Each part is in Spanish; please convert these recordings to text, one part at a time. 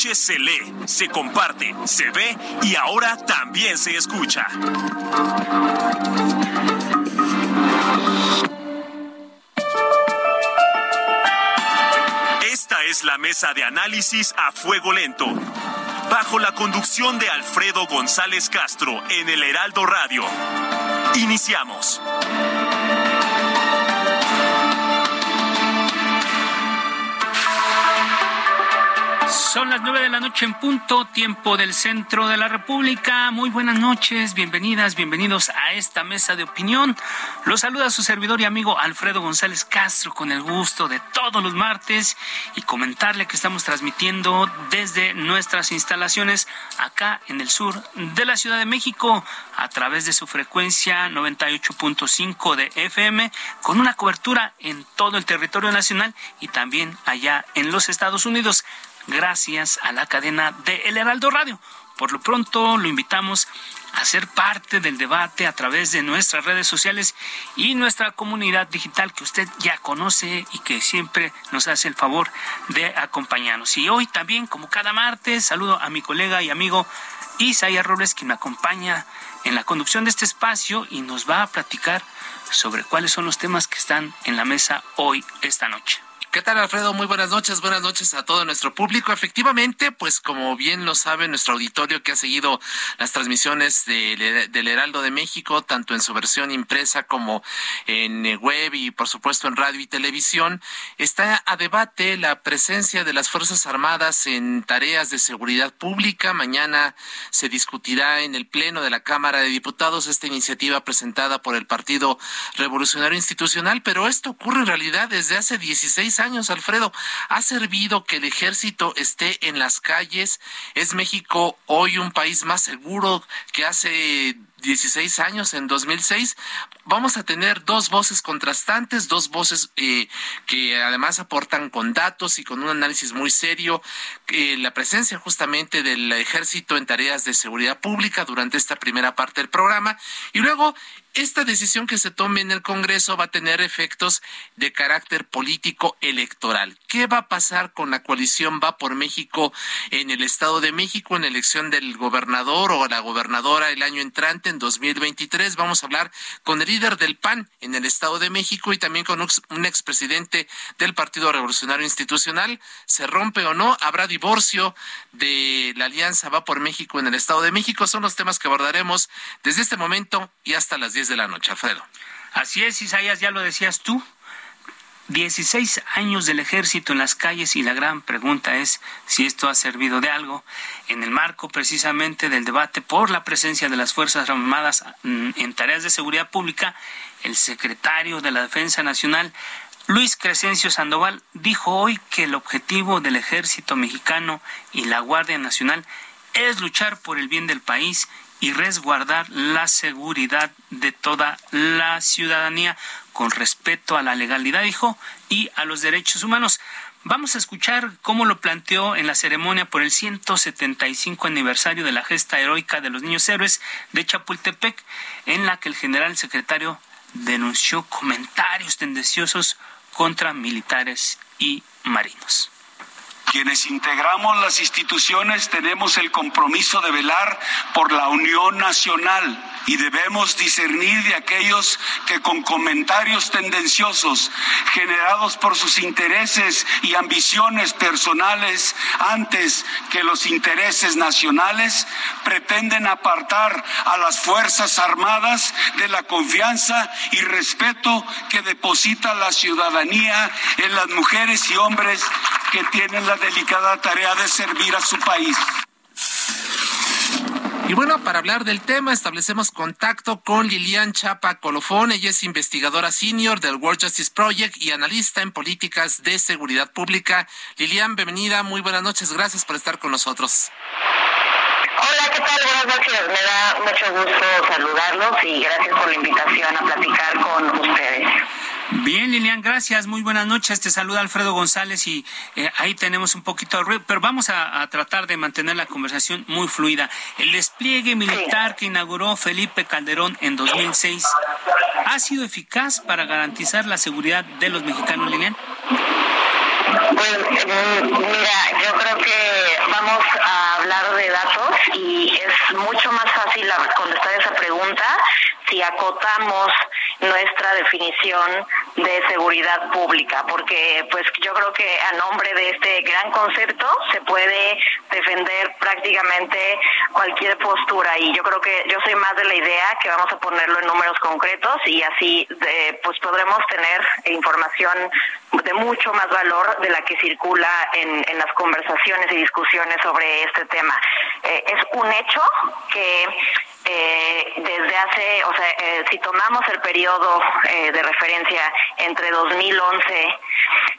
Se lee, se comparte, se ve y ahora también se escucha. Esta es la mesa de análisis a fuego lento bajo la conducción de Alfredo González Castro en el Heraldo Radio. Iniciamos. Son las nueve de la noche en punto, tiempo del centro de la República. Muy buenas noches, bienvenidas, bienvenidos a esta mesa de opinión. Los saluda su servidor y amigo Alfredo González Castro con el gusto de todos los martes y comentarle que estamos transmitiendo desde nuestras instalaciones acá en el sur de la Ciudad de México a través de su frecuencia 98.5 de FM con una cobertura en todo el territorio nacional y también allá en los Estados Unidos gracias a la cadena de El Heraldo Radio. Por lo pronto lo invitamos a ser parte del debate a través de nuestras redes sociales y nuestra comunidad digital que usted ya conoce y que siempre nos hace el favor de acompañarnos. Y hoy también, como cada martes, saludo a mi colega y amigo Isaías Robles, quien me acompaña en la conducción de este espacio y nos va a platicar sobre cuáles son los temas que están en la mesa hoy, esta noche. ¿Qué tal, Alfredo? Muy buenas noches, buenas noches a todo nuestro público. Efectivamente, pues como bien lo sabe nuestro auditorio que ha seguido las transmisiones del Heraldo de México, tanto en su versión impresa como en web y por supuesto en radio y televisión, está a debate la presencia de las Fuerzas Armadas en tareas de seguridad pública. Mañana se discutirá en el Pleno de la Cámara de Diputados esta iniciativa presentada por el Partido Revolucionario Institucional, pero esto ocurre en realidad desde hace 16 años, Alfredo. ¿Ha servido que el ejército esté en las calles? ¿Es México hoy un país más seguro que hace 16 años, en 2006, vamos a tener dos voces contrastantes, dos voces eh, que además aportan con datos y con un análisis muy serio eh, la presencia justamente del ejército en tareas de seguridad pública durante esta primera parte del programa. Y luego esta decisión que se tome en el Congreso va a tener efectos de carácter político electoral. ¿Qué va a pasar con la coalición Va por México en el Estado de México en elección del gobernador o la gobernadora el año entrante, en 2023? Vamos a hablar con el líder del PAN en el Estado de México y también con un expresidente del Partido Revolucionario Institucional. ¿Se rompe o no? ¿Habrá divorcio de la alianza Va por México en el Estado de México? Son los temas que abordaremos desde este momento y hasta las 10 de la noche, Alfredo. Así es, Isaías, ya lo decías tú. 16 años del ejército en las calles y la gran pregunta es si esto ha servido de algo en el marco precisamente del debate por la presencia de las Fuerzas Armadas mm, en tareas de seguridad pública, el secretario de la Defensa Nacional, Luis Crescencio Sandoval, dijo hoy que el objetivo del ejército mexicano y la Guardia Nacional es luchar por el bien del país y resguardar la seguridad de toda la ciudadanía con respeto a la legalidad, dijo, y a los derechos humanos. Vamos a escuchar cómo lo planteó en la ceremonia por el 175 aniversario de la gesta heroica de los niños héroes de Chapultepec, en la que el general secretario denunció comentarios tendenciosos contra militares y marinos. Quienes integramos las instituciones tenemos el compromiso de velar por la unión nacional y debemos discernir de aquellos que con comentarios tendenciosos generados por sus intereses y ambiciones personales antes que los intereses nacionales pretenden apartar a las Fuerzas Armadas de la confianza y respeto que deposita la ciudadanía en las mujeres y hombres que tienen la delicada tarea de servir a su país. Y bueno, para hablar del tema, establecemos contacto con Lilian Chapa Colofón. Ella es investigadora senior del World Justice Project y analista en políticas de seguridad pública. Lilian, bienvenida, muy buenas noches, gracias por estar con nosotros. Hola, ¿qué tal? Buenas noches. Me da mucho gusto saludarlos y gracias por la invitación a platicar con ustedes. Bien, Lilian, gracias. Muy buenas noches. Te saluda Alfredo González y eh, ahí tenemos un poquito de ruido, pero vamos a, tratar de mantener la conversación muy fluida. El despliegue militar que inauguró Felipe Calderón en 2006 ha sido eficaz para garantizar la seguridad de los mexicanos, Lilian. Pues mira, yo creo que vamos a hablar de datos y es mucho más fácil contestar esa pregunta si acotamos nuestra definición de seguridad pública, porque pues yo creo que a nombre de este gran concepto se puede defender prácticamente cualquier postura y yo creo que yo soy más de la idea que vamos a ponerlo en números concretos y así pues podremos tener información de mucho más valor de la que circula en, en las conversaciones y discusiones sobre este tema. Eh, es un hecho que eh, desde hace, o sea, eh, si tomamos el periodo eh, de referencia entre 2011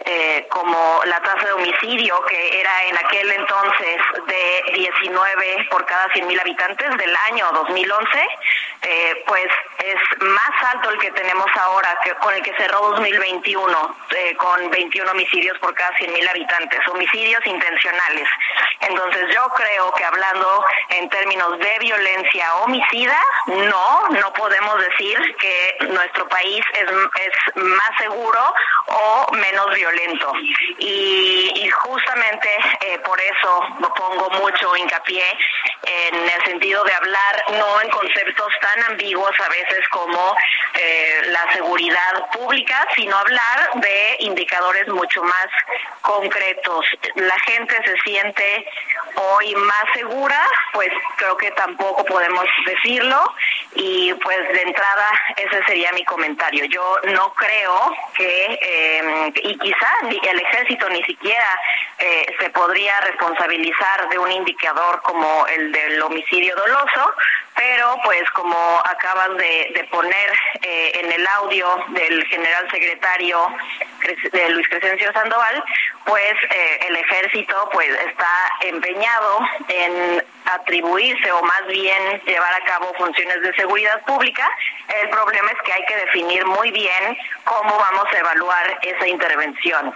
eh, como la tasa de homicidio, que era en aquel entonces de 19 por cada 100.000 habitantes del año 2011, eh, pues es más alto el que tenemos ahora, que con el que cerró 2021, eh, con 21 homicidios por cada 100.000 habitantes, homicidios intencionales. Entonces yo creo que hablando en términos de violencia no, no podemos decir que nuestro país es, es más seguro o menos violento. Y, justamente eh, por eso pongo mucho hincapié en el sentido de hablar no en conceptos tan ambiguos a veces como eh, la seguridad pública, sino hablar de indicadores mucho más concretos. La gente se siente hoy más segura, pues creo que tampoco podemos decirlo y pues de entrada ese sería mi comentario. Yo no creo que, eh, y quizá el ejército ni siquiera eh, se podría responsabilizar de un indicador como el del homicidio doloso, pero pues como acabas de, poner eh, en el audio del general secretario de Luis Crescencio Sandoval, pues eh, el ejército pues está empeñado en atribuirse o más bien llevar a cabo funciones de seguridad pública. El problema es que hay que definir muy bien cómo vamos a evaluar esa intervención.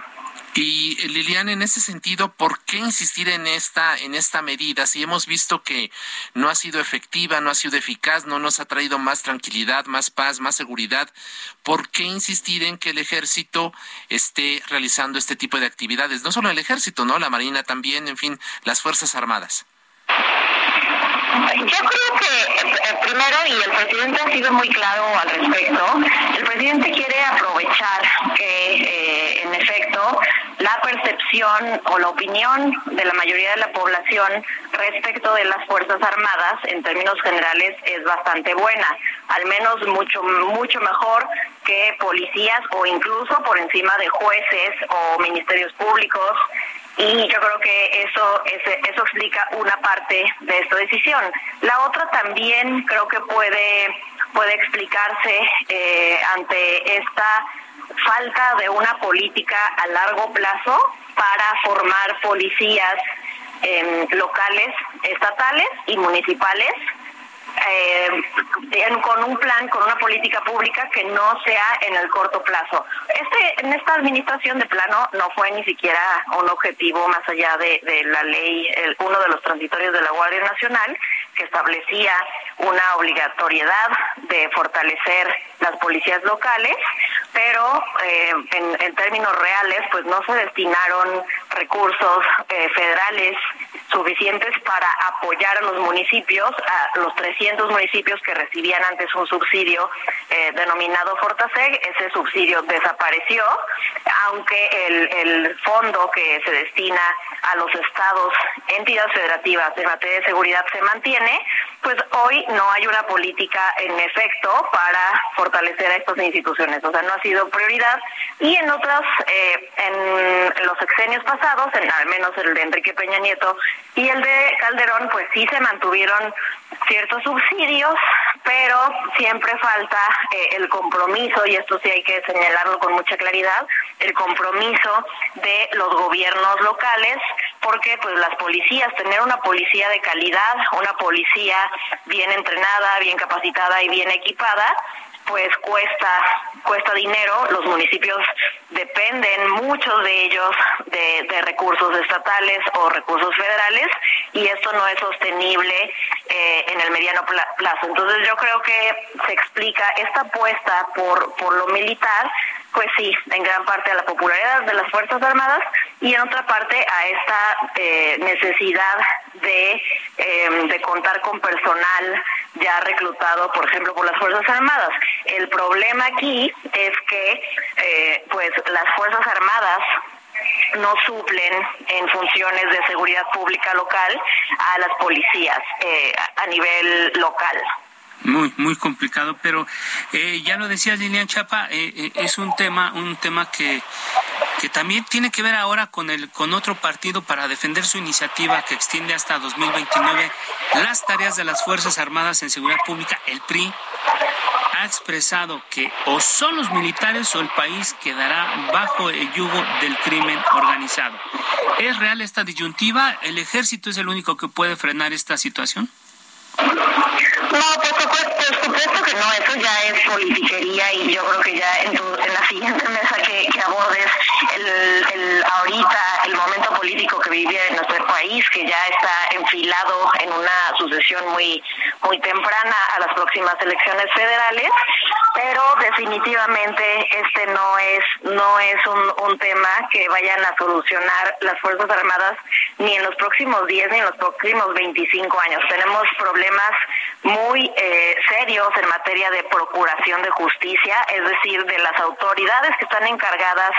Y Liliana, en ese sentido, ¿por qué insistir en esta en esta medida? Si hemos visto que no ha sido efectiva, no ha sido eficaz, no nos ha traído más tranquilidad, más paz, más seguridad, ¿por qué insistir en que el ejército esté realizando este tipo de actividades? No solo el ejército, ¿no? La Marina también, en fin, las Fuerzas Armadas. Yo creo que eh, primero, y el presidente ha sido muy claro al respecto, el presidente quiere aprovechar que eh, en efecto la percepción o la opinión de la mayoría de la población respecto de las Fuerzas Armadas en términos generales es bastante buena, al menos mucho mucho mejor que policías o incluso por encima de jueces o ministerios públicos y yo creo que eso eso explica una parte de esta decisión. La otra también creo que puede puede explicarse eh, ante esta falta de una política a largo plazo para formar policías eh, locales, estatales y municipales eh, con un plan, con una política pública que no sea en el corto plazo. Este, en esta administración de plano no fue ni siquiera un objetivo más allá de, la ley, uno de los transitorios de la Guardia Nacional, que establecía una obligatoriedad de fortalecer las policías locales, pero eh, en, términos reales pues no se destinaron recursos eh, federales suficientes para apoyar a los municipios, a los 300 municipios que recibían antes un subsidio eh, denominado Fortaseg, ese subsidio desapareció, aunque el, el fondo que se destina a los estados, entidades federativas de materia de seguridad se mantiene, pues hoy no hay una política en efecto para fortalecer a estas instituciones, o sea, no ha sido prioridad. Y en otras, eh, en los sexenios pasados, en al menos el de Enrique Peña Nieto y el de Calderón, pues sí se mantuvieron ciertos subsidios, pero siempre falta eh, el compromiso, y esto sí hay que señalarlo con mucha claridad, el compromiso de los gobiernos locales, porque pues las policías, tener una policía de calidad, una policía bien entrenada, bien capacitada y bien equipada, pues cuesta cuesta dinero. Los municipios dependen muchos de ellos de, recursos estatales o recursos federales y esto no es sostenible eh, en el mediano plazo. Entonces yo creo que se explica esta apuesta por por lo militar pues sí, en gran parte a la popularidad de las Fuerzas Armadas y en otra parte a esta eh, necesidad de, em, de contar con personal ya reclutado, por ejemplo, por las Fuerzas Armadas. El problema aquí es que eh, pues las Fuerzas Armadas no suplen en funciones de seguridad pública local a las policías eh, a nivel local muy muy complicado pero eh, ya lo decía Lilian Chapa eh, eh, es un tema un tema que que también tiene que ver ahora con el con otro partido para defender su iniciativa que extiende hasta 2029 las tareas de las fuerzas armadas en seguridad pública el PRI ha expresado que o son los militares o el país quedará bajo el yugo del crimen organizado. ¿Es real esta disyuntiva? ¿El ejército es el único que puede frenar esta situación? No, por supuesto, que no, eso ya es politiquería y yo creo que ya en, la siguiente mesa que, abordes el, el, ahorita el momento político que vive nuestro país, que ya está enfilado en una sucesión muy muy temprana a las próximas elecciones federales, pero definitivamente este no es no es un, un tema que vayan a solucionar las Fuerzas Armadas ni en los próximos 10 ni en los próximos 25 años. Tenemos problemas muy eh, serios en materia de procuración de justicia, es decir, de las autoridades que están encargadas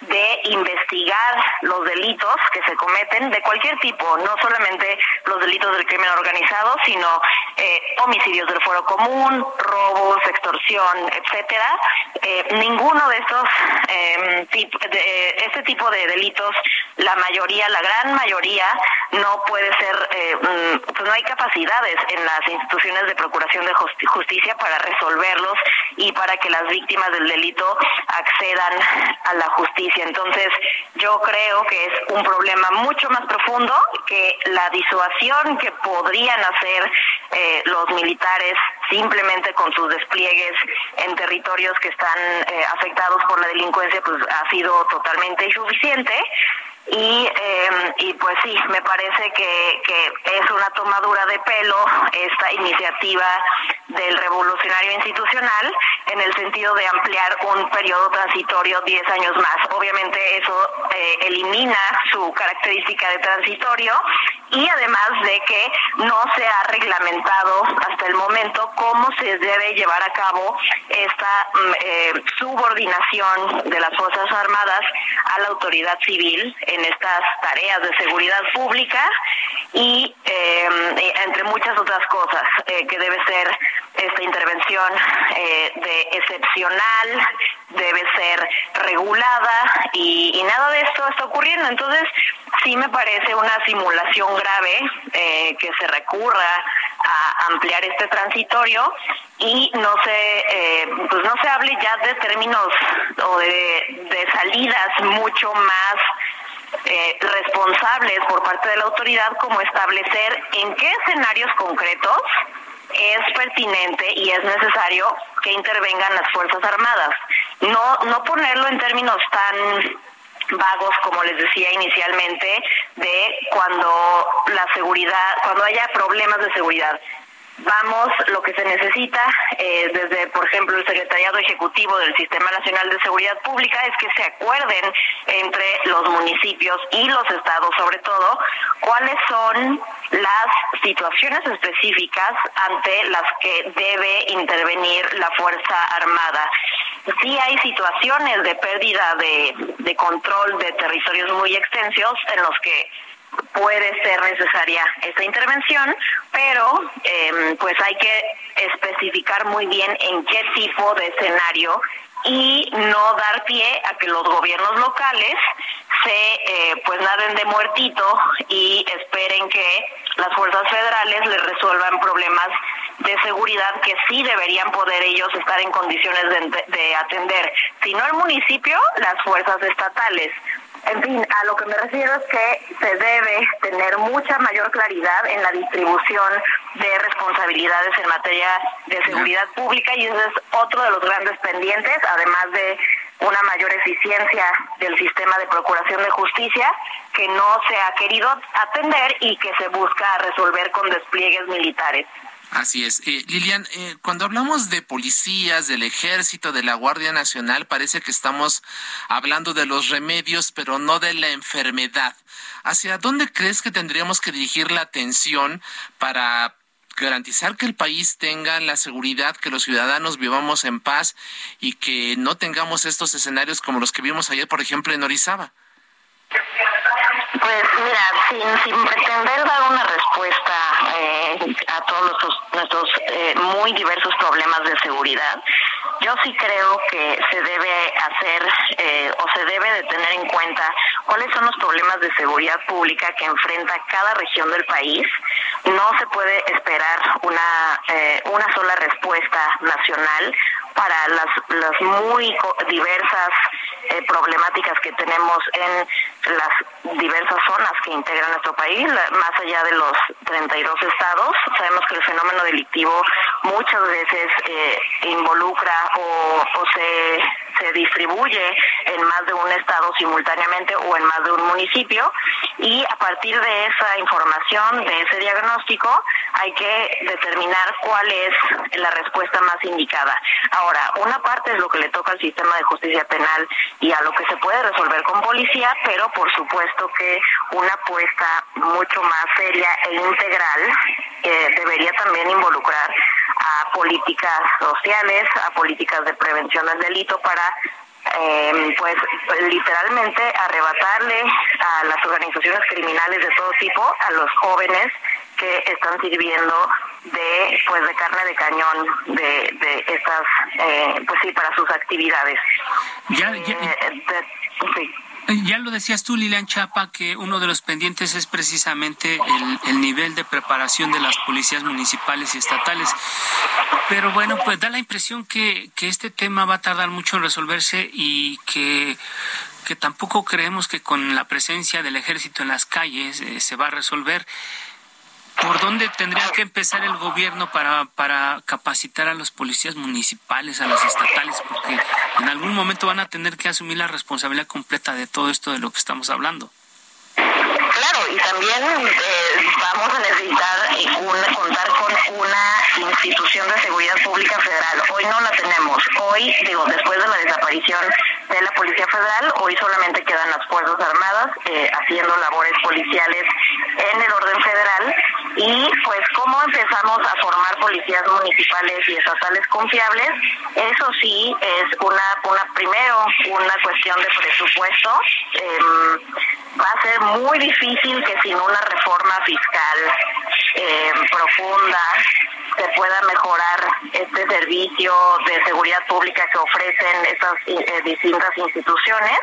de investigar los delitos que se cometen de cualquier tipo, no solamente los delitos del crimen organizado, sino eh, homicidios del foro común, robos, extorsión, etcétera. Eh, ninguno de estos eh, de, este tipo de delitos, la mayoría, la gran mayoría, no puede ser, eh, mm, pues no hay capacidades en las instituciones de procuración de justicia para resolverlos y para que las víctimas del delito accedan a la justicia. Entonces, yo creo que es un problema mucho más profundo que la disuasión que podrían hacer eh, los militares simplemente con sus despliegues en territorios que están eh, afectados por la delincuencia, pues ha sido totalmente insuficiente. Y, eh, y pues sí, me parece que, que es una tomadura de pelo esta iniciativa del revolucionario institucional en el sentido de ampliar un periodo transitorio 10 años más. Obviamente eso eh, elimina su característica de transitorio y además de que no se ha reglamentado hasta el momento cómo se debe llevar a cabo esta mm, eh, subordinación de las Fuerzas Armadas a la autoridad civil en estas tareas de seguridad pública y eh, entre muchas otras cosas que debe ser esta intervención eh, de excepcional, debe ser regulada y, nada de esto está ocurriendo. Entonces, sí me parece una simulación grave eh, que se recurra a ampliar este transitorio y no se eh, pues no se hable ya de términos o de, de salidas mucho más eh, responsables por parte de la autoridad como establecer en qué escenarios concretos es pertinente y es necesario que intervengan las Fuerzas Armadas. No, no ponerlo en términos tan vagos, como les decía inicialmente, de cuando la seguridad, cuando haya problemas de seguridad vamos lo que se necesita eh, desde, por ejemplo, el Secretariado Ejecutivo del Sistema Nacional de Seguridad Pública es que se acuerden entre los municipios y los estados, sobre todo, cuáles son las situaciones específicas ante las que debe intervenir la Fuerza Armada. Sí hay situaciones de pérdida de, de control de territorios muy extensos en los que puede ser necesaria esta intervención, pero em, pues hay que especificar muy bien en qué tipo de escenario y no dar pie a que los gobiernos locales se eh, pues naden de muertito y esperen que las fuerzas federales les resuelvan problemas de seguridad que sí deberían poder ellos estar en condiciones de, de atender, si no el municipio, las fuerzas estatales. En fin, a lo que me refiero es que se debe tener mucha mayor claridad en la distribución de responsabilidades en materia de seguridad pública y ese es otro de los grandes pendientes, además de una mayor eficiencia del sistema de procuración de justicia que no se ha querido atender y que se busca resolver con despliegues militares. Así es. Eh, Lilian, eh, cuando hablamos de policías, del ejército, de la Guardia Nacional, parece que estamos hablando de los remedios, pero no de la enfermedad. ¿Hacia dónde crees que tendríamos que dirigir la atención para garantizar que el país tenga la seguridad, que los ciudadanos vivamos en paz y que no tengamos estos escenarios como los que vimos ayer, por ejemplo, en Orizaba? Pues mira, sin, sin pretender dar una respuesta eh, a todos nuestros, eh, muy diversos problemas de seguridad, yo sí creo que se debe hacer eh, o se debe de tener en cuenta cuáles son los problemas de seguridad pública que enfrenta cada región del país. No se puede esperar una, una sola respuesta nacional para las, las muy diversas eh, problemáticas que tenemos en las diversas zonas que integran nuestro país, más allá de los 32 estados. Sabemos que el fenómeno delictivo muchas veces eh, involucra o, o se, se distribuye en más de un estado simultáneamente o en más de un municipio y a partir de esa información, de ese diagnóstico, hay que determinar cuál es la respuesta más indicada. Ahora, una parte es lo que le toca al sistema de justicia penal y a lo que se puede resolver con policía, pero por supuesto que una apuesta mucho más seria e integral eh, debería también involucrar a políticas sociales, a políticas de prevención del delito para eh, pues literalmente arrebatarle a las organizaciones criminales de todo tipo, a los jóvenes que están sirviendo de pues de carne de cañón de, de estas eh, pues sí para sus actividades ya, ya, eh, ya lo decías tú, Lilian Chapa, que uno de los pendientes es precisamente el, nivel de preparación de las policías municipales y estatales. Pero bueno, pues da la impresión que, que este tema va a tardar mucho en resolverse y que, que tampoco creemos que con la presencia del ejército en las calles eh, se va a resolver. ¿Por dónde tendría que empezar el gobierno para, para capacitar a los policías municipales, a los estatales? Porque en algún momento van a tener que asumir la responsabilidad completa de todo esto de lo que estamos hablando. Claro, y también eh, vamos a necesitar eh, contar con una institución de seguridad pública federal. Hoy no la tenemos. Hoy, digo, después de la desaparición de la Policía Federal, hoy solamente quedan las Fuerzas Armadas eh, haciendo labores policiales en el orden federal y pues cómo empezamos a formar policías municipales y estatales confiables, eso sí es una, una primero una cuestión de presupuesto. Em, va a ser muy difícil que sin una reforma fiscal em, profunda se pueda mejorar este servicio de seguridad pública que ofrecen estas eh, distintas instituciones.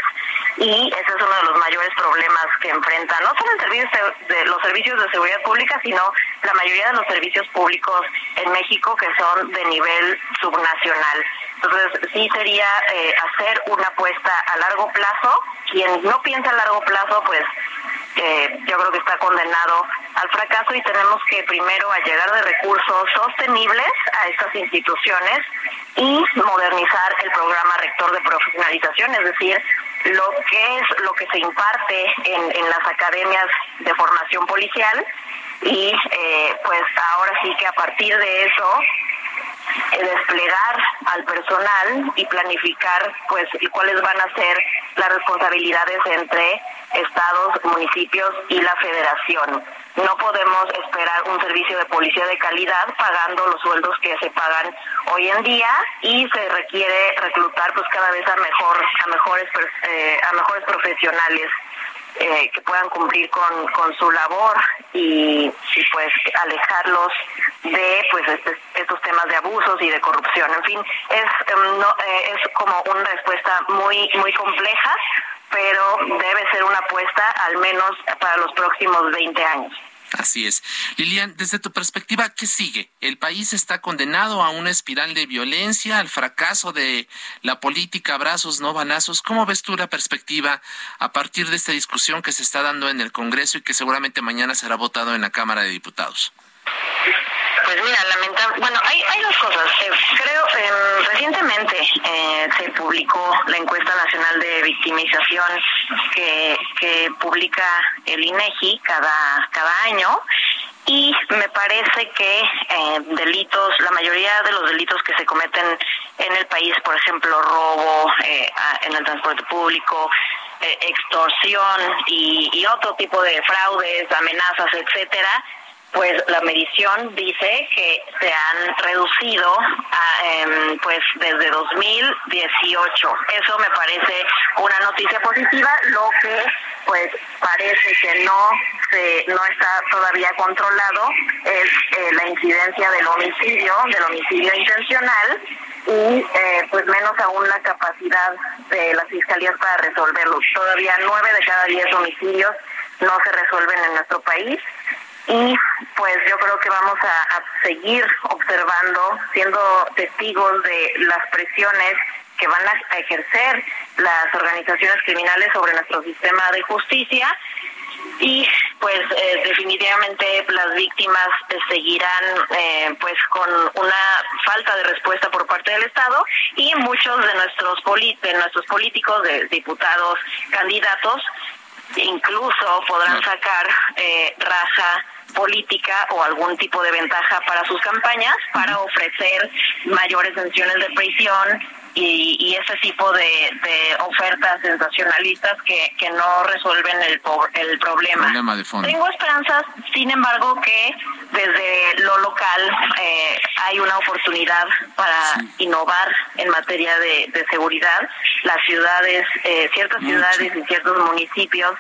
Y ese es uno de los mayores problemas que enfrentan no solo el servicio de los servicios de seguridad pública sino la mayoría de los servicios públicos en México que son de nivel subnacional. Entonces sí sería eh, hacer una apuesta a largo plazo. Quien no piensa a largo plazo pues eh, yo creo que está condenado al fracaso y tenemos que primero allegar de recursos sostenibles a estas instituciones y modernizar el programa rector de profesionalización, es decir, lo que es lo que se imparte en, en las academias de formación policial y eh, pues ahora sí que a partir de eso desplegar al personal y planificar pues cuáles van a ser las responsabilidades entre estados, municipios y la federación. No podemos esperar un servicio de policía de calidad pagando los sueldos que se pagan hoy en día y se requiere reclutar pues cada vez a mejor a mejores eh, a mejores profesionales eh, que puedan cumplir con, con su labor y, pues alejarlos de pues este, estos temas de abusos y de corrupción. En fin, es, em, no, eh, es como una respuesta muy, muy compleja, pero debe ser una apuesta al menos para los próximos 20 años. Así es. Lilian, desde tu perspectiva, ¿qué sigue? ¿El país está condenado a una espiral de violencia, al fracaso de la política, abrazos, no balazos? ¿Cómo ves tú la perspectiva a partir de esta discusión que se está dando en el Congreso y que seguramente mañana será votado en la Cámara de Diputados? Pues mira, lamentable. Bueno, hay, hay dos cosas. Eh, creo, eh, recientemente eh, se publicó la encuesta nacional de victimización que, que publica el INEGI cada, cada año y me parece que eh, delitos, la mayoría de los delitos que se cometen en el país, por ejemplo, robo eh, en el transporte público, eh, extorsión y, y otro tipo de fraudes, amenazas, etcétera, pues la medición dice que se han reducido a, em, pues desde 2018. Eso me parece una noticia positiva, lo que pues parece que no se no está todavía controlado es eh, la incidencia del homicidio, del homicidio intencional y eh, pues menos aún la capacidad de las fiscalías para resolverlo. Todavía nueve de cada diez homicidios no se resuelven en nuestro país y pues yo creo que vamos a, seguir observando, siendo testigos de las presiones que van a ejercer las organizaciones criminales sobre nuestro sistema de justicia. Y pues eh, definitivamente las víctimas eh, seguirán eh, pues con una falta de respuesta por parte del Estado y muchos de nuestros de nuestros políticos de diputados candidatos incluso podrán sacar raja política o algún tipo de ventaja para sus campañas para ofrecer mayores sanciones de prisión y, ese tipo de, ofertas sensacionalistas que, que no resuelven el, el problema. Tengo esperanzas, sin embargo, que desde lo local eh, hay una oportunidad para innovar en materia de, seguridad. Las ciudades, eh, ciertas ciudades y ciertos municipios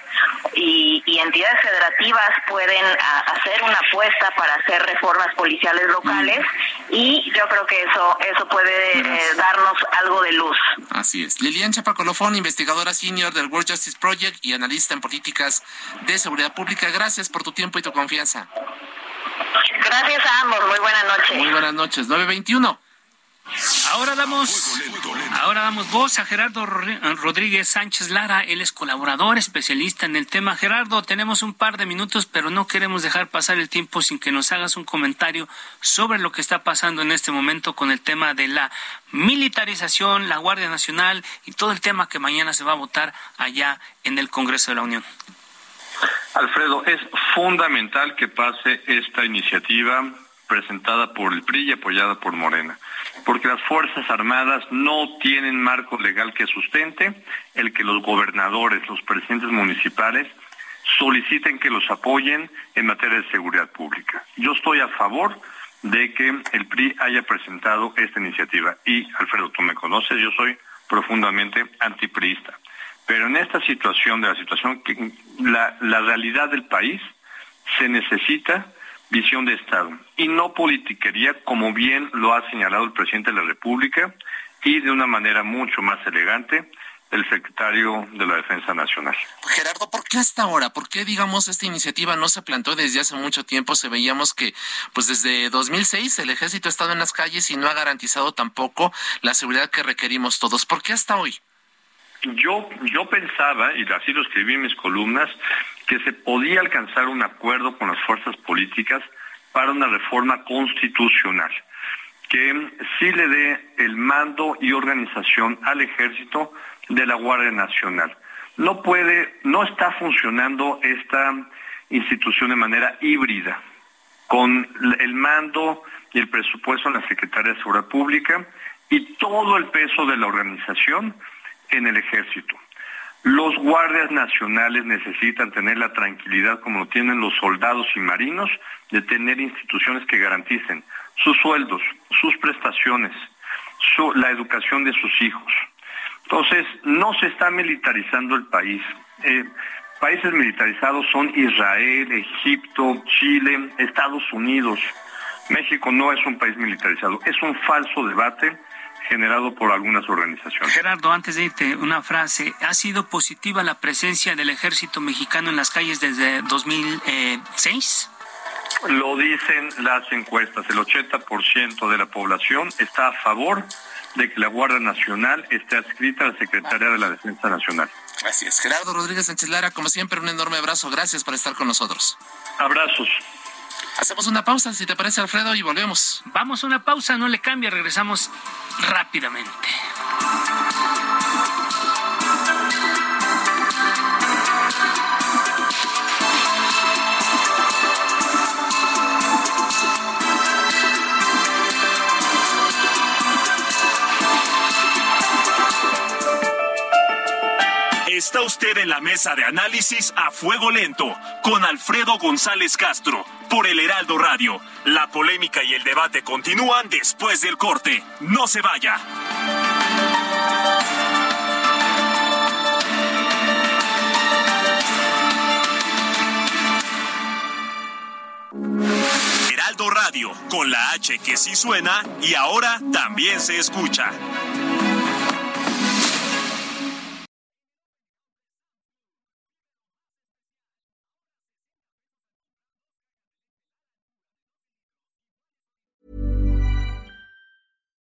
y, entidades federativas pueden hacer una apuesta para hacer reformas policiales locales y yo creo que eso eso puede eh, darnos algo de luz. Así es. Lilian Chapacolofón, investigadora senior del World Justice Project y analista en políticas de seguridad pública. Gracias por tu tiempo y tu confianza. Gracias a ambos. Muy buenas noches. Muy buenas noches. 921. Ahora damos, ahora damos voz a Gerardo Rodríguez Sánchez Lara. Él es colaborador especialista en el tema. Gerardo, tenemos un par de minutos, pero no queremos dejar pasar el tiempo sin que nos hagas un comentario sobre lo que está pasando en este momento con el tema de la militarización, la Guardia Nacional y todo el tema que mañana se va a votar allá en el Congreso de la Unión. Alfredo, es fundamental que pase esta iniciativa presentada por el PRI y apoyada por Morena porque las Fuerzas Armadas no tienen marco legal que sustente el que los gobernadores, los presidentes municipales, soliciten que los apoyen en materia de seguridad pública. Yo estoy a favor de que el PRI haya presentado esta iniciativa. Y, Alfredo, tú me conoces, yo soy profundamente antipriista. Pero en esta situación, de la situación, la, la realidad del país, se necesita visión de Estado y no politiquería, como bien lo ha señalado el presidente de la República y de una manera mucho más elegante el secretario de la Defensa Nacional. Gerardo, ¿por qué hasta ahora? ¿Por qué, digamos, esta iniciativa no se plantó desde hace mucho tiempo? Se veíamos que, pues desde 2006 el ejército ha estado en las calles y no ha garantizado tampoco la seguridad que requerimos todos. ¿Por qué hasta hoy? Yo, yo pensaba, y así lo escribí en mis columnas, que se podía alcanzar un acuerdo con las fuerzas políticas para una reforma constitucional que sí le dé el mando y organización al ejército de la Guardia Nacional. No puede, no está funcionando esta institución de manera híbrida, con el mando y el presupuesto en la Secretaría de Seguridad Pública y todo el peso de la organización en el ejército. Los guardias nacionales necesitan tener la tranquilidad, como lo tienen los soldados y marinos, de tener instituciones que garanticen sus sueldos, sus prestaciones, la educación de sus hijos. Entonces, no se está militarizando el país. Eh, Países militarizados son Israel, Egipto, Chile, Estados Unidos. México no es un país militarizado, es un falso debate generado por algunas organizaciones. Gerardo, antes de irte, una frase. ¿Ha sido positiva la presencia del ejército mexicano en las calles desde 2006? Lo dicen las encuestas. El 80% de la población está a favor de que la Guardia Nacional esté adscrita a la Secretaría de la Defensa Nacional. Así es. Gerardo Rodríguez Sánchez Lara, como siempre, un enorme abrazo. Gracias por estar con nosotros. Abrazos. Hacemos una pausa, si te parece, Alfredo, y volvemos. Vamos a una pausa, no le cambie, regresamos rápidamente. Está usted en la mesa de análisis a fuego lento con Alfredo González Castro por el Heraldo Radio. La polémica y el debate continúan después del corte. No se vaya. Heraldo Radio, con la H que sí suena y ahora también se escucha.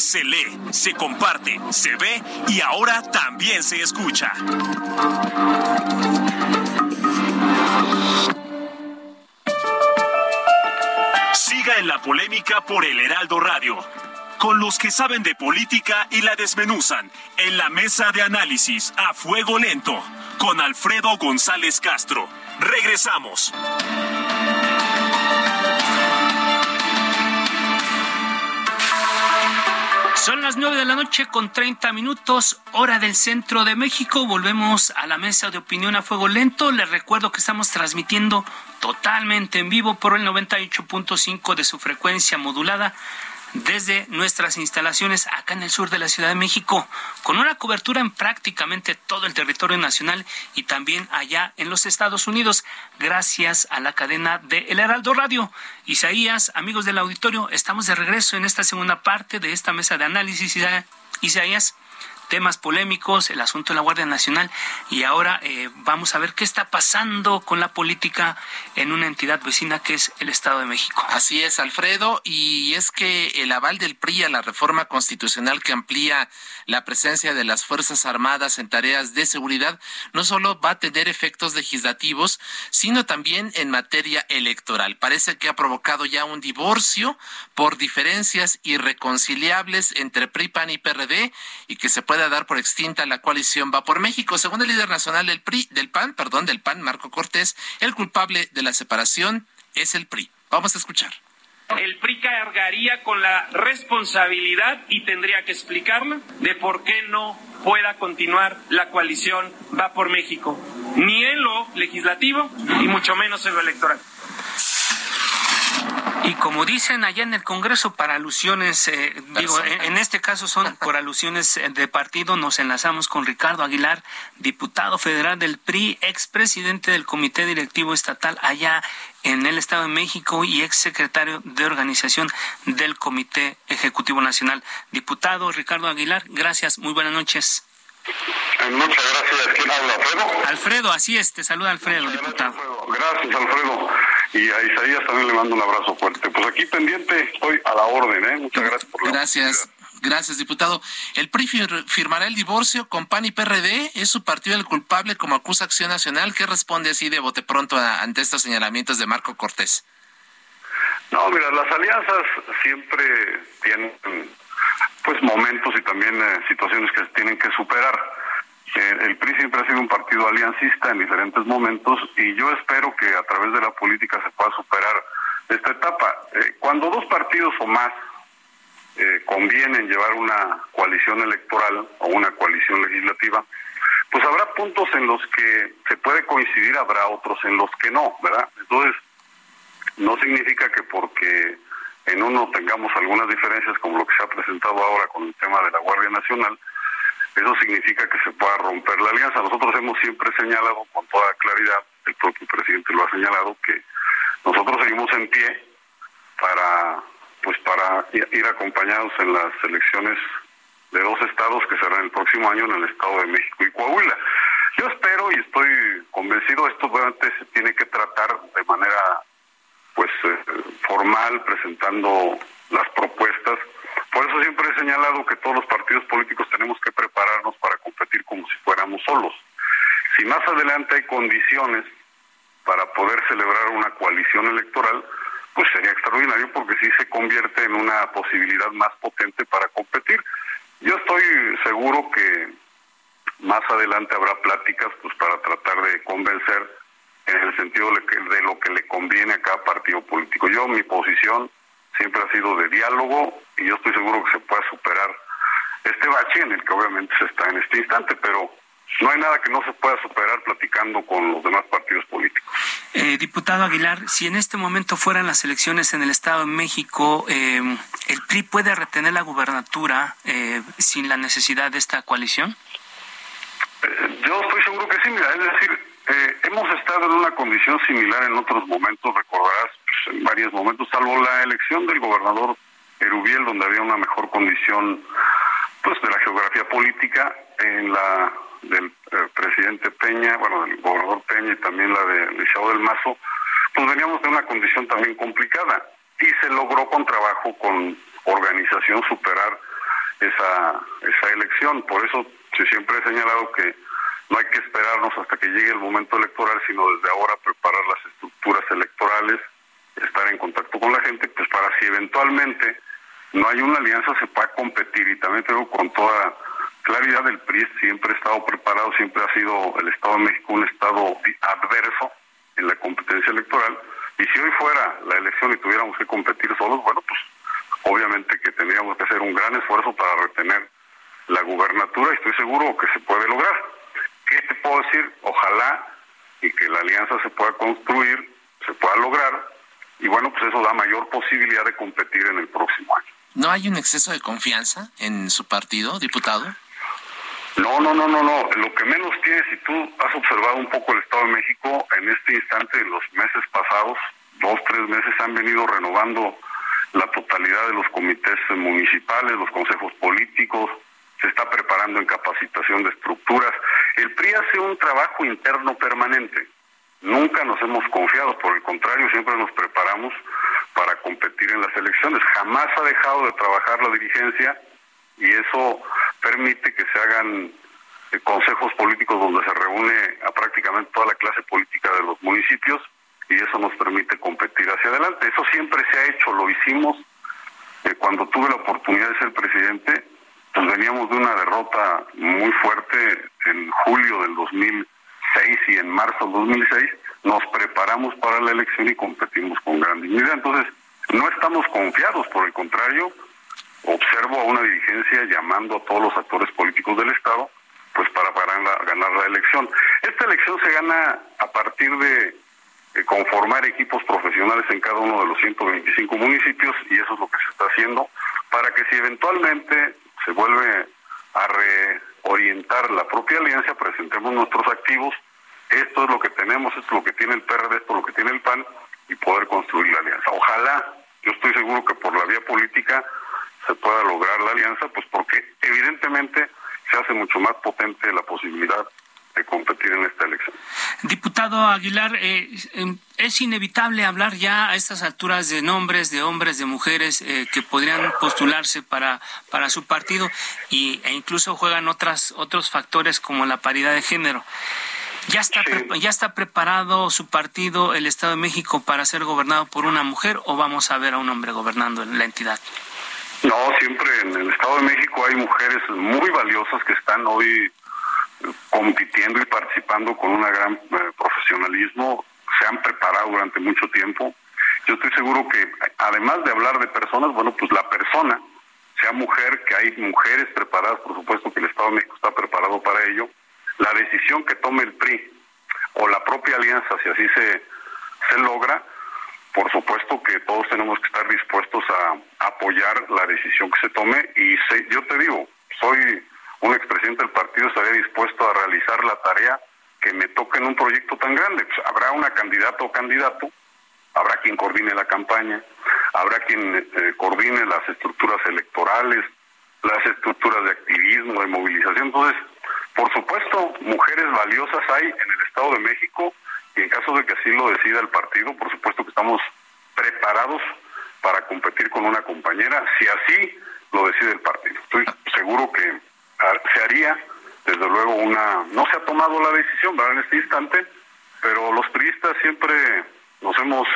se lee, se comparte, se ve y ahora también se escucha. Siga en la polémica por el Heraldo Radio, con los que saben de política y la desmenuzan, en la mesa de análisis a fuego lento, con Alfredo González Castro. Regresamos. Son las nueve de la noche con 30 minutos, hora del centro de México. Volvemos a la mesa de opinión a fuego lento. Les recuerdo que estamos transmitiendo totalmente en vivo por el 98.5 de su frecuencia modulada desde nuestras instalaciones acá en el sur de la Ciudad de México, con una cobertura en prácticamente todo el territorio nacional y también allá en los Estados Unidos, gracias a la cadena de El Heraldo Radio. Isaías, amigos del auditorio, estamos de regreso en esta segunda parte de esta mesa de análisis. Isaías, temas polémicos, el asunto de la Guardia Nacional y ahora eh, vamos a ver qué está pasando con la política en una entidad vecina que es el Estado de México. Así es, Alfredo, y es que el aval del PRI a la reforma constitucional que amplía la presencia de las Fuerzas Armadas en tareas de seguridad no solo va a tener efectos legislativos, sino también en materia electoral. Parece que ha provocado ya un divorcio por diferencias irreconciliables entre PRI, PAN y PRD y que se puede dar por extinta la coalición Va por México. Según el líder nacional del PRI, del PAN, perdón, del PAN, Marco Cortés, el culpable de la separación es el PRI. Vamos a escuchar. El PRI cargaría con la responsabilidad y tendría que explicarla de por qué no pueda continuar la coalición Va por México, ni en lo legislativo y mucho menos en lo electoral. Y como dicen allá en el Congreso, para alusiones, eh, digo, en, en, este caso son por alusiones de partido, nos enlazamos con Ricardo Aguilar, diputado federal del PRI, expresidente del Comité Directivo Estatal allá en el Estado de México y exsecretario de organización del Comité Ejecutivo Nacional. Diputado Ricardo Aguilar, gracias, muy buenas noches. Muchas gracias. ¿Quién habla, Alfredo? Alfredo, así es, te saluda Alfredo, Muchas diputado. Gracias, Alfredo. Gracias, Alfredo. Y a Isaías también le mando un abrazo fuerte. Pues aquí pendiente, estoy a la orden, ¿eh? Muchas gracias por la Gracias. Gracias, diputado. El PRI fir- firmará el divorcio con PAN y PRD. ¿Es su partido el culpable como acusa Acción Nacional? ¿Qué responde así de bote pronto a- ante estos señalamientos de Marco Cortés? No, mira, las alianzas siempre tienen pues momentos y también eh, situaciones que se tienen que superar. Eh, el PRI siempre ha sido un partido aliancista en diferentes momentos y yo espero que a través de la política se pueda superar esta etapa. Eh, cuando dos partidos o más convienen llevar una coalición electoral o una coalición legislativa, pues habrá puntos en los que se puede coincidir, habrá otros en los que no, ¿verdad? Entonces, no significa que porque en uno tengamos algunas diferencias como lo que se ha presentado ahora con el tema de la Guardia Nacional, eso significa que se pueda romper la alianza. Nosotros hemos siempre señalado con toda claridad, el propio presidente lo ha señalado, que nosotros seguimos en pie para pues para ir acompañados en las elecciones de dos estados que serán el próximo año en el estado de México y Coahuila. Yo espero y estoy convencido, esto obviamente se tiene que tratar de manera pues eh, formal presentando las propuestas. Por eso siempre he señalado que todos los partidos políticos tenemos que prepararnos para competir como si fuéramos solos. Si más adelante hay condiciones para poder celebrar una coalición electoral, pues sería extraordinario porque sí se convierte en una posibilidad más potente para competir. Yo estoy seguro que más adelante habrá pláticas pues para tratar de convencer en el sentido de, lo que le conviene a cada partido político. Yo, mi posición siempre ha sido de diálogo y yo estoy seguro que se pueda superar este bache en el que obviamente se está en este instante, pero no hay nada que no se pueda superar platicando con los demás partidos políticos. Eh, diputado Aguilar, si en este momento fueran las elecciones en el Estado de México, eh, ¿el PRI puede retener la gubernatura eh, sin la necesidad de esta coalición? yo estoy seguro que sí, mira, es decir, eh, similar en otros momentos, recordarás, pues, en varios momentos, salvo la elección del gobernador Erubiel, donde había una mejor condición pues de la geografía política, en la del eh, presidente Peña, bueno, del gobernador Peña y también la de Liceo del Mazo, pues veníamos de una condición también complicada y se logró con trabajo, con organización superar esa, esa elección. Por eso se siempre he señalado que no hay que esperarnos hasta que llegue el momento electoral, sino desde ahora preparar las estructuras electorales, estar en contacto con la gente, pues para si eventualmente no hay una alianza se pueda competir. Y también tengo con toda claridad, el PRI siempre ha estado preparado, siempre ha sido el Estado de México un Estado adverso en la competencia electoral. Y si hoy fuera la elección y tuviéramos que competir solos, bueno, pues obviamente que tendríamos que hacer un gran esfuerzo para retener la gubernatura y estoy seguro que se puede lograr. ¿Qué te puedo decir? Ojalá y que la alianza se pueda construir, se pueda lograr, y bueno, pues eso da mayor posibilidad de competir en el próximo año. ¿No hay un exceso de confianza en su partido, diputado? No, no, no, no, no. Lo que menos tiene, si tú has observado un poco el Estado de México, en este instante, en los meses pasados, dos, tres meses, han venido renovando la totalidad de los comités municipales, los consejos políticos, se está preparando en capacitación de estructuras. El PRI hace un trabajo interno permanente. Nunca nos hemos confiado, por el contrario, siempre nos preparamos para competir en las elecciones. Jamás ha dejado de trabajar la dirigencia y eso permite que se hagan eh, consejos políticos donde se reúne a prácticamente toda la clase política de los municipios y eso nos permite competir hacia adelante. Eso siempre se ha hecho, lo hicimos eh, cuando tuve la oportunidad de ser presidente pues veníamos de una derrota muy fuerte en julio del 2006 y en marzo del 2006 nos preparamos para la elección y competimos con gran dignidad. Entonces, no estamos confiados, por el contrario, observo a una dirigencia llamando a todos los actores políticos del Estado pues para, ganar la elección. Esta elección se gana a partir de conformar equipos profesionales en cada uno de los 125 municipios y eso es lo que se está haciendo para que si eventualmente se vuelve a reorientar la propia alianza, presentemos nuestros activos, esto es lo que tenemos, esto es lo que tiene el PRD, esto es lo que tiene el PAN, y poder construir la alianza. Ojalá, yo estoy seguro que por la vía política se pueda lograr la alianza, pues porque evidentemente se hace mucho más potente la posibilidad de competir en esta elección. Diputado Aguilar, eh, em, es inevitable hablar ya a estas alturas de nombres de hombres, de mujeres eh, que podrían postularse para, para su partido y, e incluso juegan otras, otros factores como la paridad de género. ¿Ya está, ¿Ya está preparado su partido, el Estado de México, para ser gobernado por una mujer o vamos a ver a un hombre gobernando en la entidad? No, siempre en el Estado de México hay mujeres muy valiosas que están hoy compitiendo y participando con un gran eh, profesionalismo, se han preparado durante mucho tiempo. Yo estoy seguro que además de hablar de personas, bueno, pues la persona, sea mujer, que hay mujeres preparadas, por supuesto que el Estado de México está preparado para ello, la decisión que tome el PRI o la propia alianza, si así se, se logra, por supuesto que todos tenemos que estar dispuestos a apoyar la decisión que se tome y yo te digo, soy un expresidente del partido, estaría dispuesto a realizar la tarea que me toque en un proyecto tan grande. Pues habrá una candidata o candidato, habrá quien coordine la campaña, habrá quien eh, coordine las estructuras electorales, las estructuras de activismo, de movilización. Entonces, por supuesto, mujeres valiosas hay en el Estado de México y en caso de que así lo decida el partido, por supuesto que estamos preparados para competir con una compañera, si así lo decide el partido. Estoy seguro que se haría, desde luego, una... No se ha tomado la decisión, ¿verdad? En este instante, pero los priistas siempre nos hemos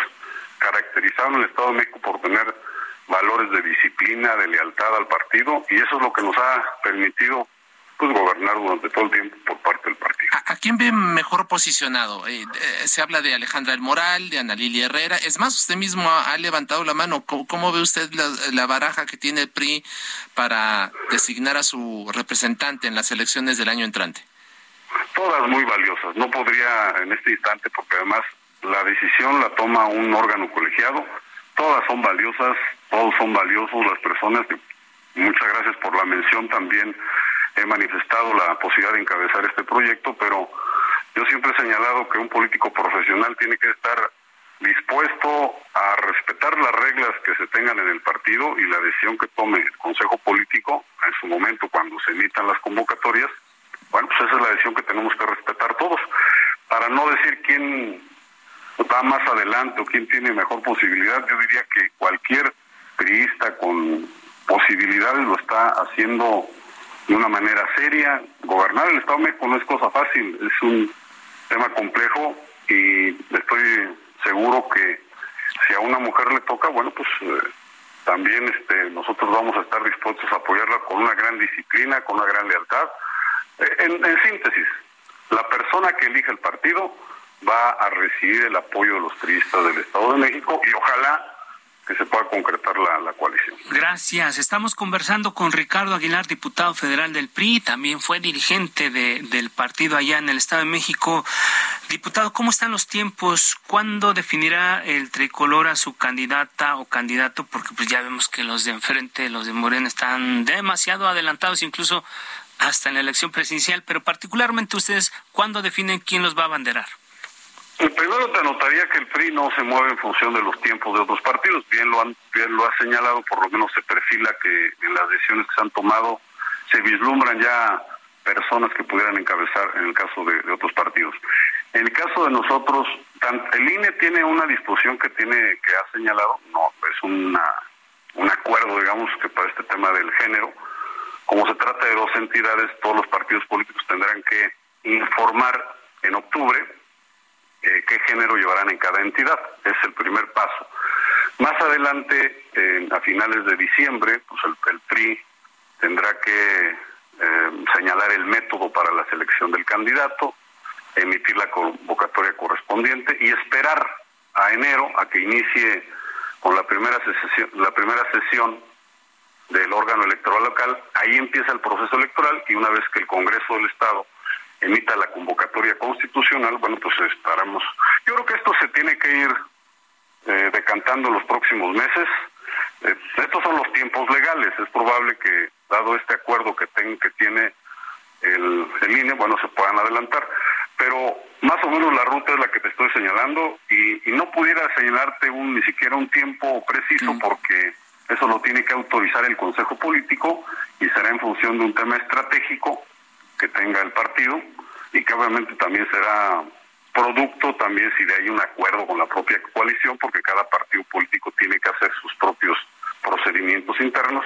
caracterizado en el Estado de México por tener valores de disciplina, de lealtad al partido, y eso es lo que nos ha permitido pues gobernar durante todo el tiempo por parte del partido. ¿A, quién ve mejor posicionado? Eh, eh, se habla de Alejandra del Moral, de Ana Lilia Herrera. Es más, usted mismo ha, levantado la mano. ¿Cómo, ve usted la, baraja que tiene el PRI para designar a su representante en las elecciones del año entrante? Todas muy valiosas. No podría en este instante, porque además la decisión la toma un órgano colegiado. Todas son valiosas, todos son valiosos las personas. Muchas gracias por la mención también he manifestado la posibilidad de encabezar este proyecto, pero yo siempre he señalado que un político profesional tiene que estar dispuesto a respetar las reglas que se tengan en el partido y la decisión que tome el Consejo Político en su momento cuando se emitan las convocatorias. Bueno, pues esa es la decisión que tenemos que respetar todos. Para no decir quién va más adelante o quién tiene mejor posibilidad, yo diría que cualquier priista con posibilidades lo está haciendo de una manera seria. Gobernar el Estado de México no es cosa fácil, es un tema complejo y estoy seguro que si a una mujer le toca, bueno, pues eh, también este, nosotros vamos a estar dispuestos a apoyarla con una gran disciplina, con una gran lealtad. Eh, en, en síntesis, la persona que elige el partido va a recibir el apoyo de los turistas del Estado de México y ojalá que se pueda concretar la, coalición. Gracias. Estamos conversando con Ricardo Aguilar, diputado federal del PRI, también fue dirigente de, del partido allá en el Estado de México. Diputado, ¿cómo están los tiempos? ¿Cuándo definirá el tricolor a su candidata o candidato? Porque pues ya vemos que los de enfrente, los de Morena, están demasiado adelantados, incluso hasta en la elección presidencial, pero particularmente ustedes, ¿cuándo definen quién los va a abanderar? Primero te anotaría que el PRI no se mueve en función de los tiempos de otros partidos. Bien lo, han, bien lo ha señalado, por lo menos se perfila que en las decisiones que se han tomado se vislumbran ya personas que pudieran encabezar en el caso de, otros partidos. En el caso de nosotros, el INE tiene una disposición que tiene que ha señalado, no, es una, un acuerdo, digamos, que para este tema del género, como se trata de dos entidades, todos los partidos políticos tendrán que informar en octubre eh, qué género llevarán en cada entidad. Es el primer paso. Más adelante, a finales de diciembre, pues el, PRI tendrá que eh, señalar el método para la selección del candidato, emitir la convocatoria correspondiente y esperar a enero a que inicie con la primera sesión, la primera sesión del órgano electoral local. Ahí empieza el proceso electoral y una vez que el Congreso del Estado emita la convocatoria constitucional, bueno, pues estaremos. Yo creo que esto se tiene que ir eh, decantando en los próximos meses. Eh, estos son los tiempos legales. Es probable que, dado este acuerdo que, que tiene el, el INE, bueno, se puedan adelantar. Pero más o menos la ruta es la que te estoy señalando y, no pudiera señalarte un, ni siquiera un tiempo preciso porque eso lo tiene que autorizar el Consejo Político y será en función de un tema estratégico que tenga el partido y que obviamente también será producto también si de hay un acuerdo con la propia coalición, porque cada partido político tiene que hacer sus propios procedimientos internos.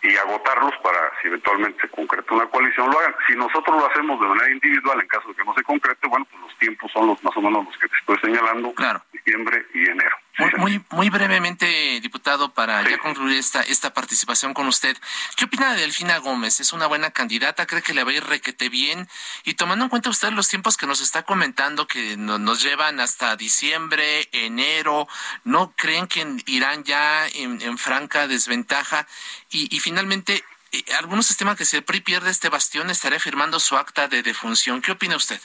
y agotarlos para si eventualmente se concreta una coalición lo hagan. Si nosotros lo hacemos de manera individual, en caso de que no se concrete, bueno, pues los tiempos son los más o menos los que te estoy señalando, claro. diciembre y enero. Muy, muy, brevemente, diputado, para ya concluir esta, esta participación con usted, ¿qué opina de Delfina Gómez? ¿Es una buena candidata? ¿Cree que le va a ir requete bien? Y tomando en cuenta usted los tiempos que nos está comentando, que nos llevan hasta diciembre, enero, ¿no creen que irán ya en, franca desventaja? Y, y finalmente, eh, ¿algunos estiman que si el PRI pierde este bastión estaría firmando su acta de defunción? ¿Qué opina usted?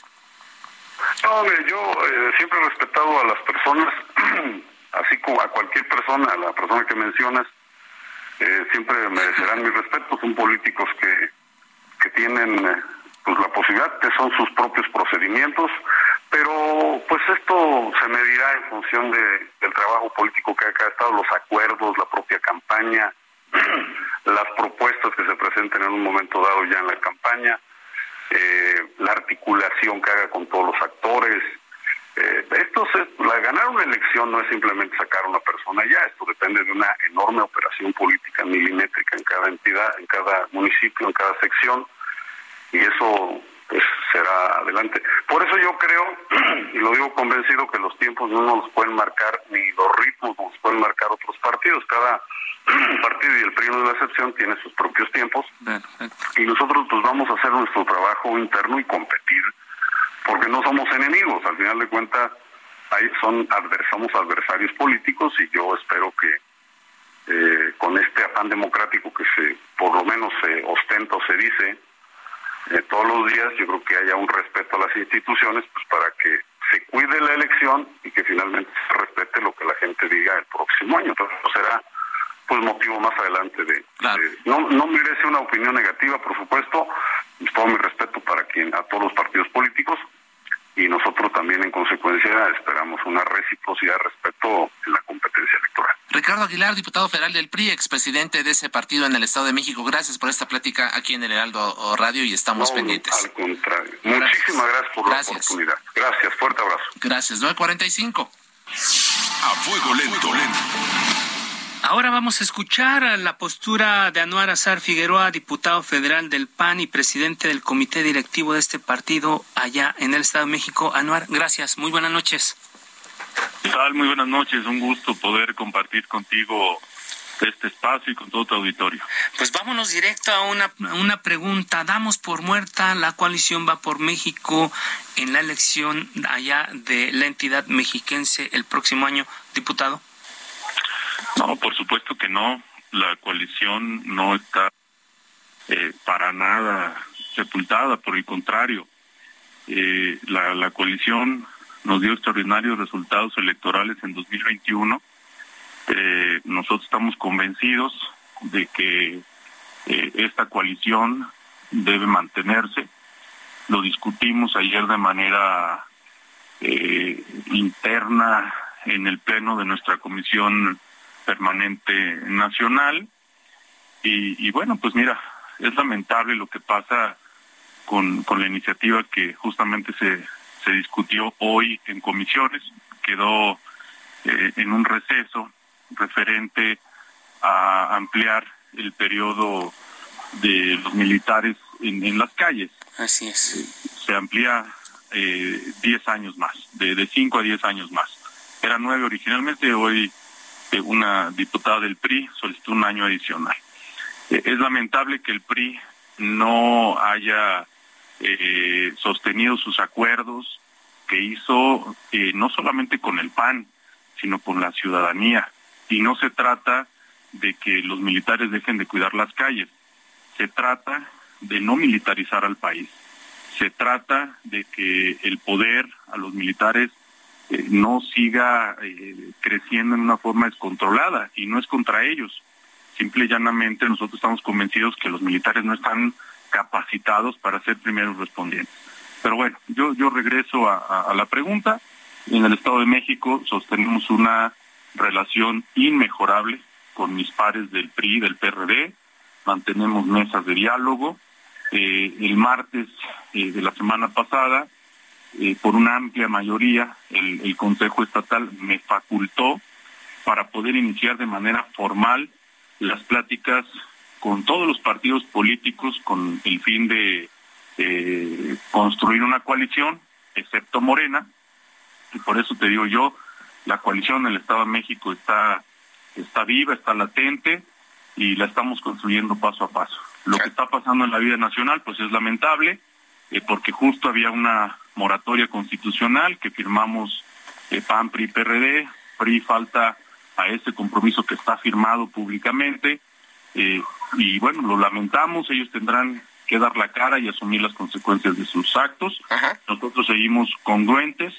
No, yo eh, siempre he respetado a las personas así como a cualquier persona, a la persona que mencionas, eh, siempre merecerán mi respeto. Son políticos que, que tienen eh, pues la posibilidad, que son sus propios procedimientos, pero pues esto se medirá en función de, del trabajo político que ha estado, los acuerdos, la propia campaña, las propuestas que se presenten en un momento dado ya en la campaña, eh, la articulación que haga con todos los actores, eh, esto la, ganar una elección no es simplemente sacar a una persona ya, esto depende de una enorme operación política milimétrica en cada entidad, en cada municipio, en cada sección, y eso pues será adelante. Por eso yo creo, y lo digo convencido, que los tiempos no nos pueden marcar, ni los ritmos nos pueden marcar otros partidos. Cada partido, y el PRI de la excepción, tiene sus propios tiempos, y nosotros pues vamos a hacer nuestro trabajo interno y competir porque no somos enemigos, al final de cuentas son somos adversarios políticos y yo espero que eh, con este afán democrático que se por lo menos se ostenta o se dice eh, todos los días, yo creo que haya un respeto a las instituciones pues para que se cuide la elección y que finalmente se respete lo que la gente diga el próximo año. Entonces será pues motivo más adelante de, no no merece una opinión negativa por supuesto todo mi respeto para quien a todos los partidos políticos y nosotros también en consecuencia esperamos una reciprocidad respecto en la competencia electoral. Ricardo Aguilar, diputado federal del PRI, expresidente de ese partido en el Estado de México, gracias por esta plática aquí en el Heraldo Radio y estamos pendientes. Al contrario. Muchísimas gracias por la oportunidad. Gracias, fuerte abrazo. Gracias, 945. A fuego lento, lento. Ahora vamos a escuchar la postura de Anuar Azar Figueroa, diputado federal del PAN y presidente del comité directivo de este partido allá en el Estado de México. Anuar, gracias. Muy buenas noches. ¿Qué tal? Muy buenas noches. Un gusto poder compartir contigo este espacio y con todo tu auditorio. Pues vámonos directo a una, una pregunta. Damos por muerta la coalición Va por México en la elección allá de la entidad mexiquense el próximo año, diputado. No, por supuesto que no. La coalición no está eh, para nada sepultada, por el contrario. Eh, la, coalición nos dio extraordinarios resultados electorales en 2021. Eh, nosotros estamos convencidos de que esta coalición debe mantenerse. Lo discutimos ayer de manera interna en el pleno de nuestra comisión permanente nacional. Y, bueno, pues mira, es lamentable lo que pasa con, con la iniciativa que justamente se, se discutió hoy en comisiones, quedó eh, en un receso referente a ampliar el periodo de los militares en, en las calles. Así es. Se amplía eh, 10 años más, de, de 5 a 10 años más. Era 9 originalmente, hoy una diputada del PRI solicitó un año adicional. Eh, es lamentable que el PRI no haya eh, sostenido sus acuerdos que hizo eh, no solamente con el PAN, sino con la ciudadanía. Y no se trata de que los militares dejen de cuidar las calles, se trata de no militarizar al país, se trata de que el poder a los militares eh, no siga eh, creciendo en una forma descontrolada y no es contra ellos. Simple y llanamente nosotros estamos convencidos que los militares no están capacitados para ser primeros respondientes. Pero bueno, yo, yo regreso a, la pregunta. En el Estado de México sostenemos una relación inmejorable con mis pares del PRI, del PRD, mantenemos mesas de diálogo. Eh, el martes de la semana pasada eh, por una amplia mayoría, el, Consejo Estatal me facultó para poder iniciar de manera formal las pláticas con todos los partidos políticos con el fin de eh, construir una coalición, excepto Morena, y por eso te digo yo, la coalición en el Estado de México está, está viva, está latente y la estamos construyendo paso a paso. Lo que está pasando en la vida nacional pues es lamentable eh, porque justo había una moratoria constitucional que firmamos eh, PAN, PRI, PRD, PRI falta a ese compromiso que está firmado públicamente eh, y bueno, lo lamentamos, ellos tendrán que dar la cara y asumir las consecuencias de sus actos. Nosotros seguimos congruentes,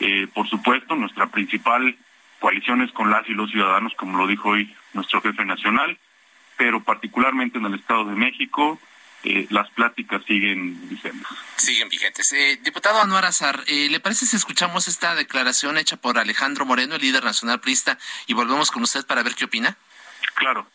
eh, por supuesto, nuestra principal coalición es con las y los ciudadanos, como lo dijo hoy nuestro jefe nacional, pero particularmente en el Estado de México, eh, las pláticas siguen vigentes. Siguen vigentes. Eh, diputado Anuar Azar, eh, ¿le parece si escuchamos esta declaración hecha por Alejandro Moreno, el líder nacional prista, y volvemos con usted para ver qué opina? Claro.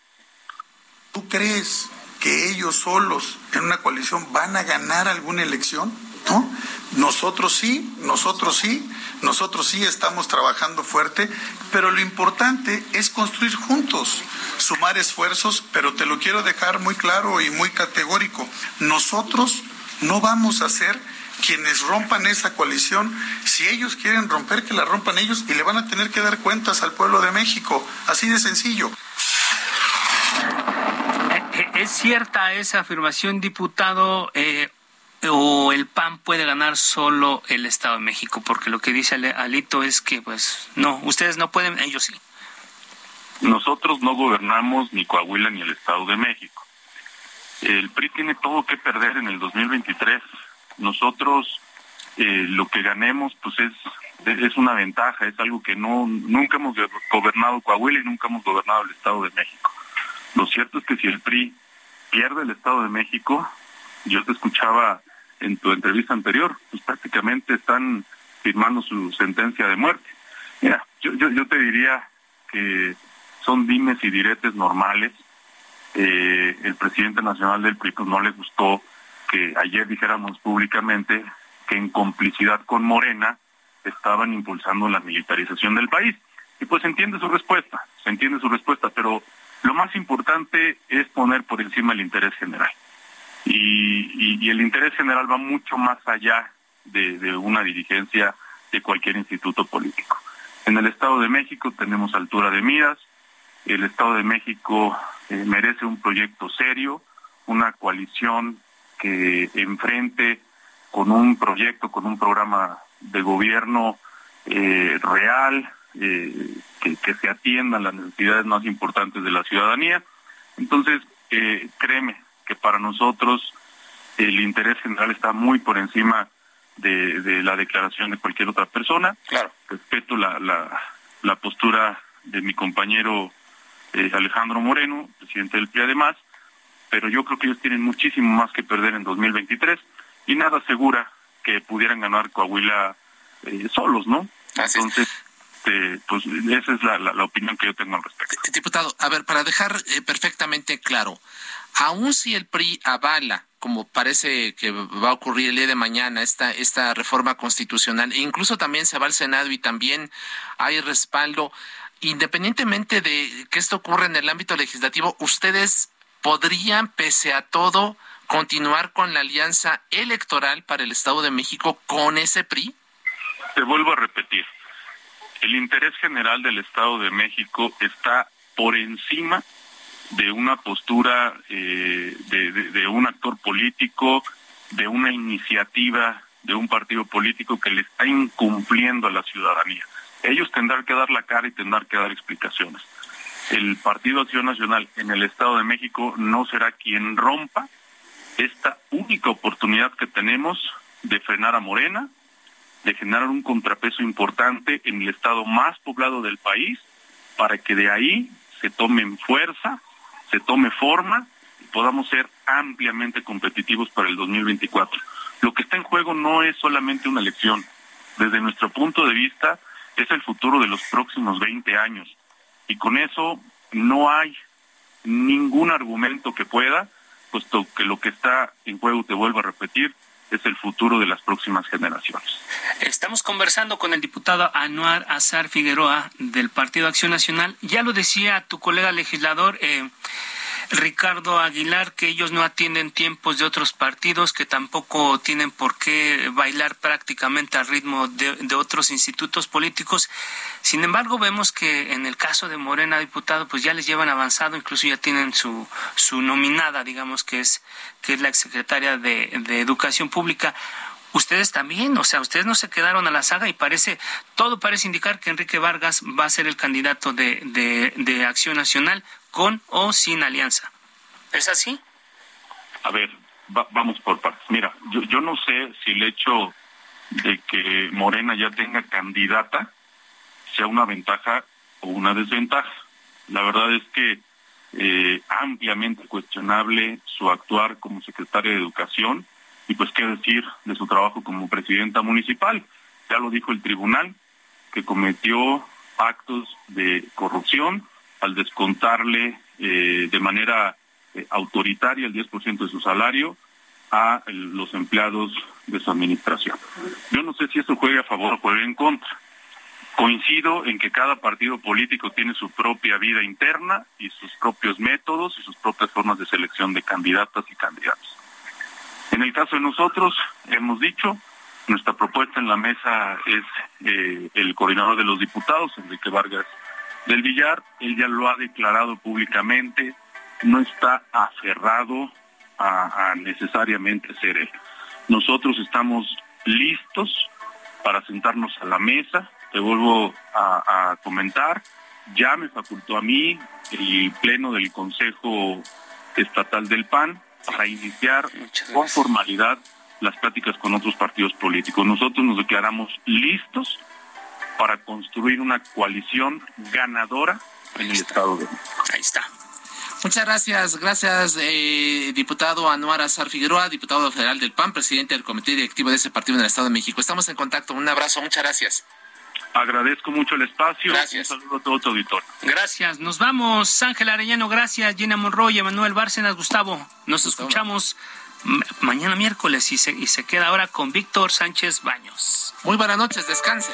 ¿Tú crees que ellos solos en una coalición van a ganar alguna elección? ¿No? Nosotros sí, nosotros sí, nosotros sí estamos trabajando fuerte, pero lo importante es construir juntos, sumar esfuerzos, pero te lo quiero dejar muy claro y muy categórico. Nosotros no vamos a ser quienes rompan esa coalición. Si ellos quieren romper, que la rompan ellos y le van a tener que dar cuentas al pueblo de México. Así de sencillo. ¿Es cierta esa afirmación, diputado? Eh, ¿O el PAN puede ganar solo el Estado de México? Porque lo que dice Alito es que, pues, no, ustedes no pueden, ellos sí. Nosotros no gobernamos ni Coahuila ni el Estado de México. El PRI tiene todo que perder en el 2023. Nosotros eh, lo que ganemos, pues es es una ventaja, es algo que no nunca hemos gobernado Coahuila y nunca hemos gobernado el Estado de México. Lo cierto es que si el PRI pierde el Estado de México, yo te escuchaba en tu entrevista anterior, pues prácticamente están firmando su sentencia de muerte. Mira, yo, yo, yo te diría que son dimes y diretes normales. Eh, el presidente nacional del PRI pues, no le gustó que ayer dijéramos públicamente que en complicidad con Morena estaban impulsando la militarización del país. Y pues se entiende su respuesta, se entiende su respuesta, pero lo más importante es poner por encima el interés general. Y, el interés general va mucho más allá de, una dirigencia de cualquier instituto político. En el Estado de México tenemos altura de miras, el Estado de México eh, merece un proyecto serio, una coalición que enfrente con un proyecto, con un programa de gobierno eh, real, eh, que, que, se atiendan las necesidades más importantes de la ciudadanía. Entonces, créeme que para nosotros el interés general está muy por encima de, de la declaración de cualquier otra persona. Claro. Respeto la, la, la postura de mi compañero eh, Alejandro Moreno, presidente del PRI además, pero yo creo que ellos tienen muchísimo más que perder en 2023 y nada asegura que pudieran ganar Coahuila eh, solos, ¿no? Entonces, este, pues esa es la, opinión que yo tengo al respecto. Diputado, a ver, para dejar eh, perfectamente claro, aun si el PRI avala como parece que va a ocurrir el día de mañana, esta, esta reforma constitucional, e incluso también se va al Senado y también hay respaldo, independientemente de que esto ocurra en el ámbito legislativo, ustedes podrían, pese a todo, continuar con la alianza electoral para el Estado de México con ese PRI? Te vuelvo a repetir, el interés general del Estado de México está por encima de una postura eh, de, un actor político, de una iniciativa de un partido político que le está incumpliendo a la ciudadanía. Ellos tendrán que dar la cara y tendrán que dar explicaciones. El Partido Acción Nacional en el Estado de México no será quien rompa esta única oportunidad que tenemos de frenar a Morena, de generar un contrapeso importante en el estado más poblado del país, para que de ahí se tomen fuerza, se tome forma y podamos ser ampliamente competitivos para el 2024. Lo que está en juego no es solamente una elección. Desde nuestro punto de vista, es el futuro de los próximos 20 años. Y con eso no hay ningún argumento que pueda puesto que lo que está en juego, te vuelvo a repetir, es el futuro de las próximas generaciones. Estamos conversando con el diputado Anuar Azar Figueroa del Partido Acción Nacional. Ya lo decía tu colega legislador, eh, Ricardo Aguilar que ellos no atienden tiempos de otros partidos, que tampoco tienen por qué bailar prácticamente al ritmo de, de otros institutos políticos. Sin embargo, vemos que en el caso de Morena, diputado, pues ya les llevan avanzado, incluso ya tienen su, su nominada, digamos que es, que es la exsecretaria de, de Educación Pública. Ustedes también, o sea, ustedes no se quedaron a la saga y parece, todo parece indicar que Enrique Vargas va a ser el candidato de, de, de Acción Nacional con o sin alianza. ¿Es así? A ver, vamos por partes. Mira, yo, yo no sé si el hecho de que Morena ya tenga candidata sea una ventaja o una desventaja. La verdad es que eh, ampliamente cuestionable su actuar como secretaria de Educación y pues qué decir de su trabajo como presidenta municipal. Ya lo dijo el tribunal, que cometió actos de corrupción al descontarle eh, de manera eh, autoritaria el 10% de su salario a los empleados de su administración. Yo no sé si eso juega a favor o juega en contra. Coincido en que cada partido político tiene su propia vida interna y sus propios métodos y sus propias formas de selección de candidatas y candidatos. En el caso de nosotros, hemos dicho, nuestra propuesta en la mesa es eh, el coordinador de los diputados, Enrique Vargas del Villar, él ya lo ha declarado públicamente, no está aferrado a, necesariamente ser él. Nosotros estamos listos para sentarnos a la mesa, te vuelvo a, a comentar, ya me facultó a mí el pleno del Consejo Estatal del PAN para iniciar con formalidad las pláticas con otros partidos políticos. Nosotros nos declaramos listos para construir una coalición ganadora en el Estado de México. Ahí está. Muchas gracias, gracias, eh, diputado Anuar Azar Figueroa, diputado federal del PAN, presidente del comité directivo de ese partido en el Estado de México. Estamos en contacto. Un abrazo, muchas gracias. Agradezco mucho el espacio. Gracias. Un saludo a todo tu auditor. Gracias. Nos vamos. Ángel Arellano, gracias. Gina Monroy, Emanuel Bárcenas, Gustavo. Nos escuchamos mañana miércoles y se, y se queda ahora con Víctor Sánchez Baños. Muy buenas noches, descanse.